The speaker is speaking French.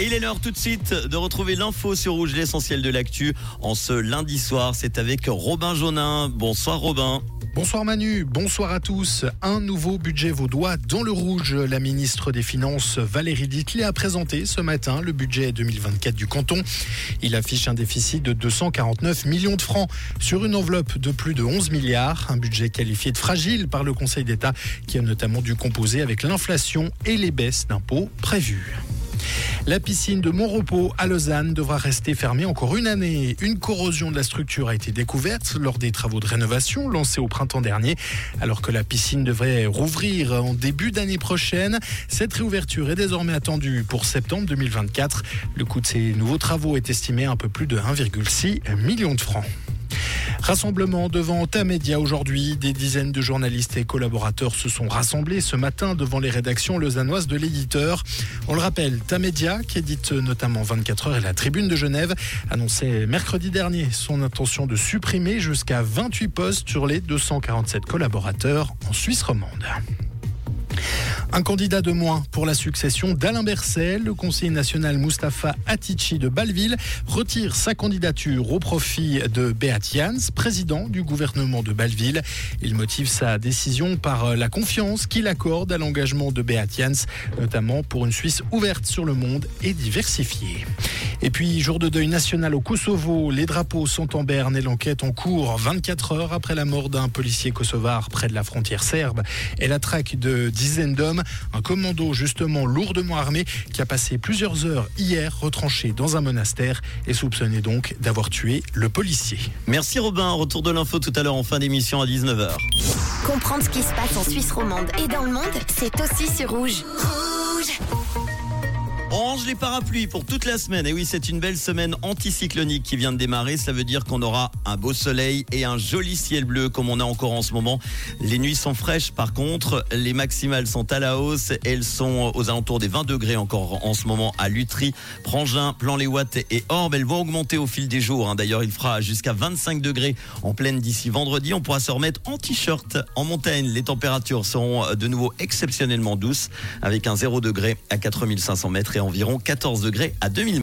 Il est l'heure tout de suite de retrouver l'info sur Rouge, l'essentiel de l'actu. En ce lundi soir, c'est avec Robin Jaunin. Bonsoir Robin. Bonsoir Manu, bonsoir à tous. Un nouveau budget vaudois dans le rouge. La ministre des Finances Valérie Ditley a présenté ce matin le budget 2024 du canton. Il affiche un déficit de 249 millions de francs sur une enveloppe de plus de 11 milliards. Un budget qualifié de fragile par le Conseil d'État qui a notamment dû composer avec l'inflation et les baisses d'impôts prévues. La piscine de Montrepos à Lausanne devra rester fermée encore une année. Une corrosion de la structure a été découverte lors des travaux de rénovation lancés au printemps dernier. Alors que la piscine devrait rouvrir en début d'année prochaine, cette réouverture est désormais attendue pour septembre 2024. Le coût de ces nouveaux travaux est estimé à un peu plus de 1,6 million de francs. Rassemblement devant Tamedia aujourd'hui. Des dizaines de journalistes et collaborateurs se sont rassemblés ce matin devant les rédactions lausannoises de l'éditeur. On le rappelle, Tamedia, qui édite notamment 24 heures et la Tribune de Genève, annonçait mercredi dernier son intention de supprimer jusqu'à 28 postes sur les 247 collaborateurs en Suisse romande. Un candidat de moins pour la succession d'Alain Berset. Le conseiller national Mustapha Atici de Balleville retire sa candidature au profit de Beat Jans, président du gouvernement de Balleville. Il motive sa décision par la confiance qu'il accorde à l'engagement de Beat Jans, notamment pour une Suisse ouverte sur le monde et diversifiée. Et puis, jour de deuil national au Kosovo, les drapeaux sont en berne et l'enquête en cours 24 heures après la mort d'un policier kosovar près de la frontière serbe et la traque de dizaines d'hommes. Un commando justement lourdement armé qui a passé plusieurs heures hier retranché dans un monastère et soupçonné donc d'avoir tué le policier. Merci Robin, retour de l'info tout à l'heure en fin d'émission à 19h. Comprendre ce qui se passe en Suisse romande et dans le monde, c'est aussi sur Rouge. Les parapluies pour toute la semaine. Et oui, c'est une belle semaine anticyclonique qui vient de démarrer. Ça veut dire qu'on aura un beau soleil et un joli ciel bleu comme on a encore en ce moment. Les nuits sont fraîches par contre. Les maximales sont à la hausse. Elles sont aux alentours des 20 degrés encore en ce moment à Lutry, Prangin, Plan-les-Ouates et Orbe. Elles vont augmenter au fil des jours. Hein. D'ailleurs, il fera jusqu'à 25 degrés en pleine d'ici vendredi. On pourra se remettre en t-shirt en montagne. Les températures seront de nouveau exceptionnellement douces avec un 0 degré à 4500 mètres et environ 14 degrés à 2000